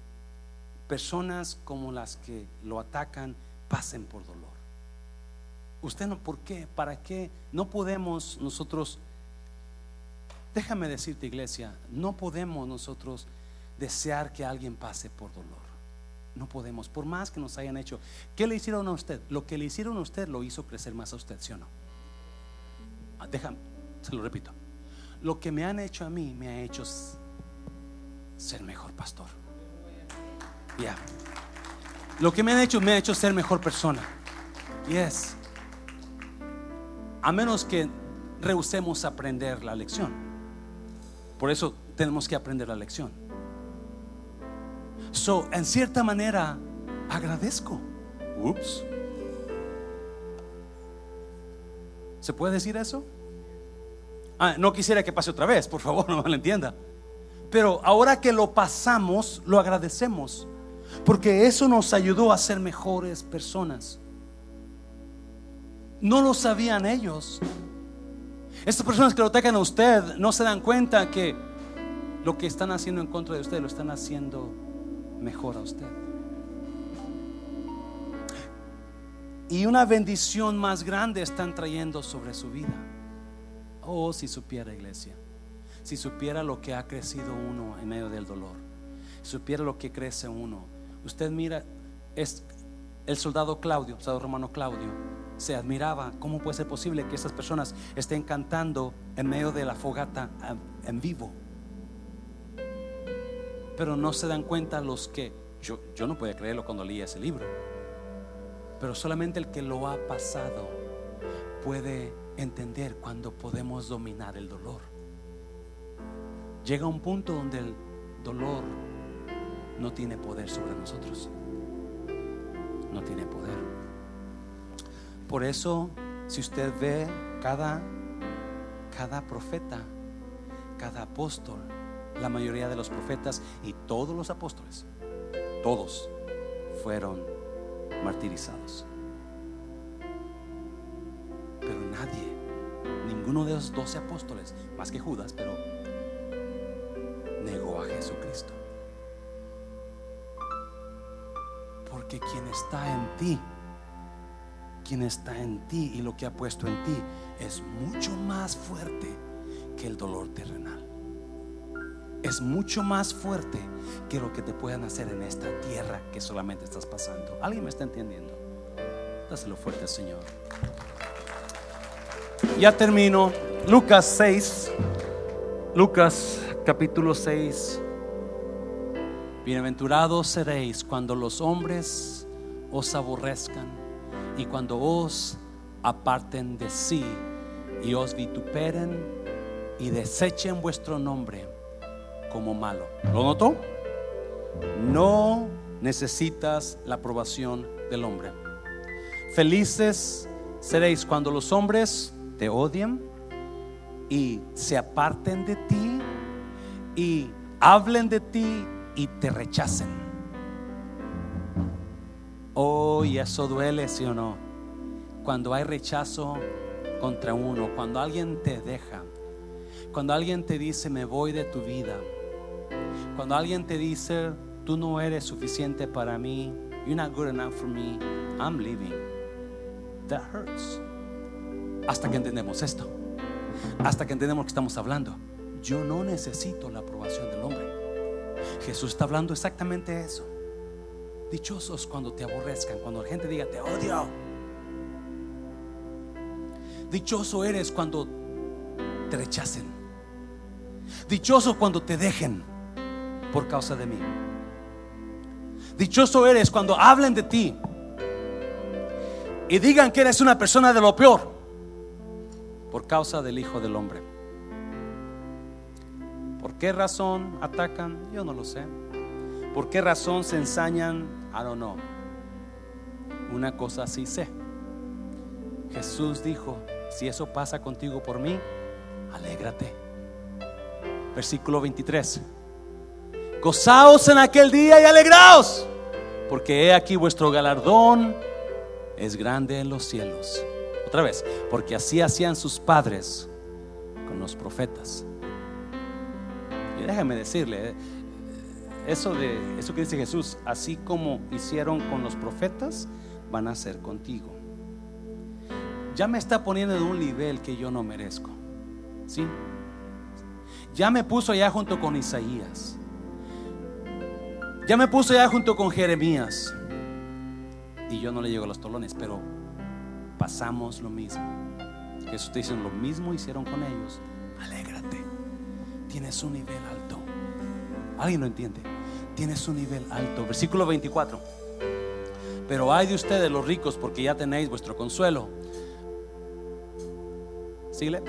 personas como las que lo atacan pasen por dolor. Usted no, ¿por qué? ¿Para qué? No podemos nosotros, déjame decirte iglesia, no podemos nosotros desear que alguien pase por dolor. No podemos, por más que nos hayan hecho. ¿Qué le hicieron a usted? Lo que le hicieron a usted lo hizo crecer más a usted, ¿sí o no? Ah, déjame, se lo repito. Lo que me han hecho a mí me ha hecho ser mejor pastor. Ya. Lo que me han hecho me ha hecho ser mejor persona. Yes. A menos que rehusemos aprender la lección. Por eso tenemos que aprender la lección. So, en cierta manera, agradezco. Ups. ¿Se puede decir eso? Ah, no quisiera que pase otra vez, por favor, no me lo entienda. Pero ahora que lo pasamos, lo agradecemos. Porque eso nos ayudó a ser mejores personas. No lo sabían ellos. Estas personas que lo atacan a usted no se dan cuenta que lo que están haciendo en contra de usted lo están haciendo mejor a usted. Y una bendición más grande están trayendo sobre su vida. Oh, si supiera iglesia, si supiera lo que ha crecido uno en medio del dolor, si supiera lo que crece uno. Usted mira, es el soldado Claudio, el soldado romano Claudio, se admiraba cómo puede ser posible que esas personas estén cantando en medio de la fogata en vivo pero no se dan cuenta los que, yo, yo no podía creerlo cuando leía ese libro, pero solamente el que lo ha pasado puede entender cuando podemos dominar el dolor. Llega un punto donde el dolor no tiene poder sobre nosotros. No tiene poder. Por eso, si usted ve cada, cada profeta, cada apóstol, la mayoría de los profetas y todos los apóstoles, todos fueron martirizados. Pero nadie, ninguno de los doce apóstoles, más que Judas, pero negó a Jesucristo. Porque quien está en ti, quien está en ti y lo que ha puesto en ti es mucho más fuerte que el dolor terrenal es mucho más fuerte que lo que te puedan hacer en esta tierra que solamente estás pasando. ¿Alguien me está entendiendo? Dáselo fuerte Señor. Ya termino. Lucas 6. Lucas capítulo 6. Bienaventurados seréis cuando los hombres os aborrezcan y cuando os aparten de sí y os vituperen y desechen vuestro nombre como malo. ¿Lo notó? No necesitas la aprobación del hombre. Felices seréis cuando los hombres te odien y se aparten de ti y hablen de ti y te rechacen. Oh, y eso duele, sí o no. Cuando hay rechazo contra uno, cuando alguien te deja, cuando alguien te dice me voy de tu vida, cuando alguien te dice tú no eres suficiente para mí, you're not good enough for me, I'm leaving. That hurts. Hasta que entendemos esto, hasta que entendemos que estamos hablando. Yo no necesito la aprobación del hombre. Jesús está hablando exactamente eso. Dichosos cuando te aborrezcan, cuando la gente diga te odio. Dichoso eres cuando te rechacen. Dichoso cuando te dejen por causa de mí. Dichoso eres cuando hablen de ti y digan que eres una persona de lo peor por causa del Hijo del Hombre. ¿Por qué razón atacan? Yo no lo sé. ¿Por qué razón se ensañan? I don't know. Una cosa sí sé. Jesús dijo, si eso pasa contigo por mí, alégrate. Versículo 23. Gozaos en aquel día y alegraos, porque he aquí vuestro galardón es grande en los cielos. Otra vez, porque así hacían sus padres con los profetas. Y déjame decirle, eh, eso de eso que dice Jesús, así como hicieron con los profetas, van a hacer contigo. Ya me está poniendo en un nivel que yo no merezco. ¿Sí? Ya me puso allá junto con Isaías. Ya me puso allá junto con Jeremías. Y yo no le llego a los tolones, pero pasamos lo mismo. Jesús te dice, lo mismo hicieron con ellos. Alégrate. Tienes un nivel alto. ¿Alguien lo entiende? Tienes un nivel alto. Versículo 24. Pero hay de ustedes los ricos porque ya tenéis vuestro consuelo. ¿Síle?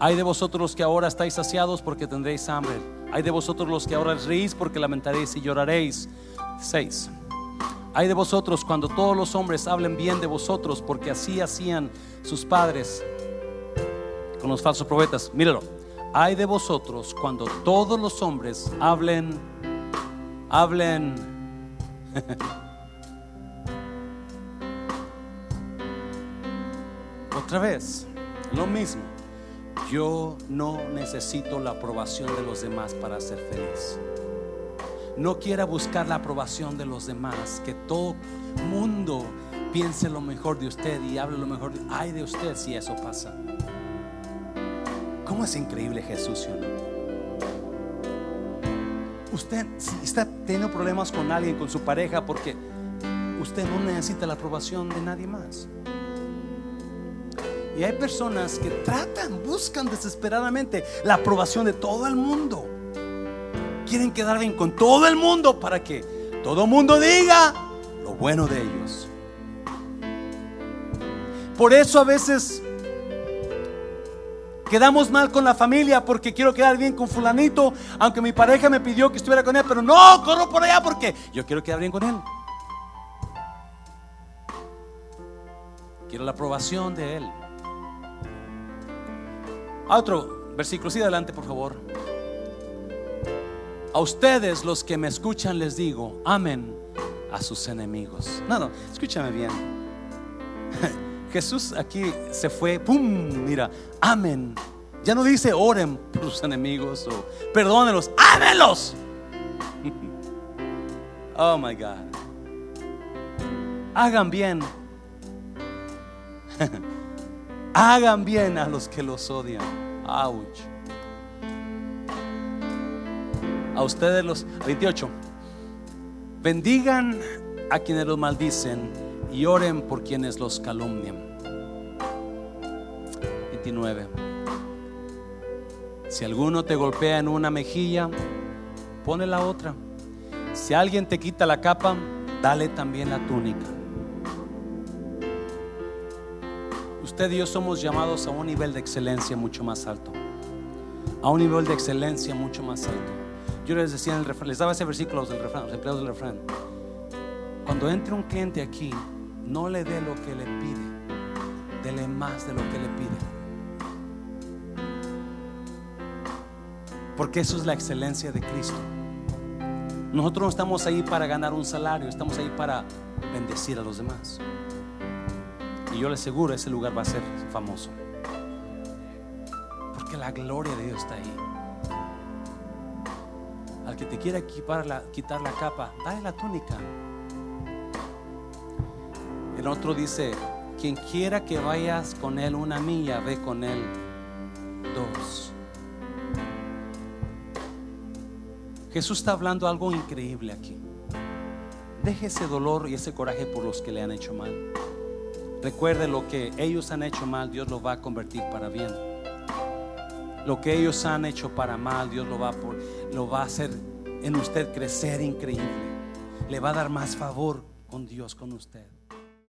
Hay de vosotros los que ahora estáis saciados porque tendréis hambre. Hay de vosotros los que ahora reís porque lamentaréis y lloraréis. 6. Hay de vosotros cuando todos los hombres hablen bien de vosotros, porque así hacían sus padres con los falsos profetas. Míralo. Hay de vosotros cuando todos los hombres hablen, hablen. [LAUGHS] Otra vez, lo mismo. Yo no necesito la aprobación de los demás para ser feliz no quiera buscar la aprobación de los demás, que todo mundo piense lo mejor de usted y hable lo mejor de, ay de usted si eso pasa. ¿Cómo es increíble Jesús? Usted si está teniendo problemas con alguien, con su pareja, porque usted no necesita la aprobación de nadie más. Y hay personas que tratan, buscan desesperadamente la aprobación de todo el mundo quieren quedar bien con todo el mundo para que todo el mundo diga lo bueno de ellos. Por eso a veces quedamos mal con la familia porque quiero quedar bien con fulanito, aunque mi pareja me pidió que estuviera con él, pero no, corro por allá porque yo quiero quedar bien con él. Quiero la aprobación de él. Otro versículo, sí, adelante, por favor. A ustedes los que me escuchan les digo, amen a sus enemigos. No, no, escúchame bien. [LAUGHS] Jesús aquí se fue, ¡pum! Mira, amen. Ya no dice oren por sus enemigos o perdónenlos, ámenlos. [LAUGHS] Oh my God. Hagan bien. [LAUGHS] Hagan bien a los que los odian. Ouch a ustedes los 28. Bendigan a quienes los maldicen y oren por quienes los calumnian. 29. Si alguno te golpea en una mejilla, pone la otra. Si alguien te quita la capa, dale también la túnica. Usted y yo somos llamados a un nivel de excelencia mucho más alto. A un nivel de excelencia mucho más alto. Yo les decía, les daba ese versículo del refrán, los empleados del refrán. Cuando entre un cliente aquí, no le dé lo que le pide, dele más de lo que le pide. Porque eso es la excelencia de Cristo. Nosotros no estamos ahí para ganar un salario, estamos ahí para bendecir a los demás. Y yo le aseguro, ese lugar va a ser famoso. Porque la gloria de Dios está ahí. Al que te quiera la, quitar la capa, dale la túnica. El otro dice, quien quiera que vayas con él una milla, ve con él dos. Jesús está hablando algo increíble aquí. Deje ese dolor y ese coraje por los que le han hecho mal. Recuerde lo que ellos han hecho mal, Dios lo va a convertir para bien. Lo que ellos han hecho para mal, Dios lo va, lo va a hacer en usted crecer increíble. Le va a dar más favor con Dios, con usted.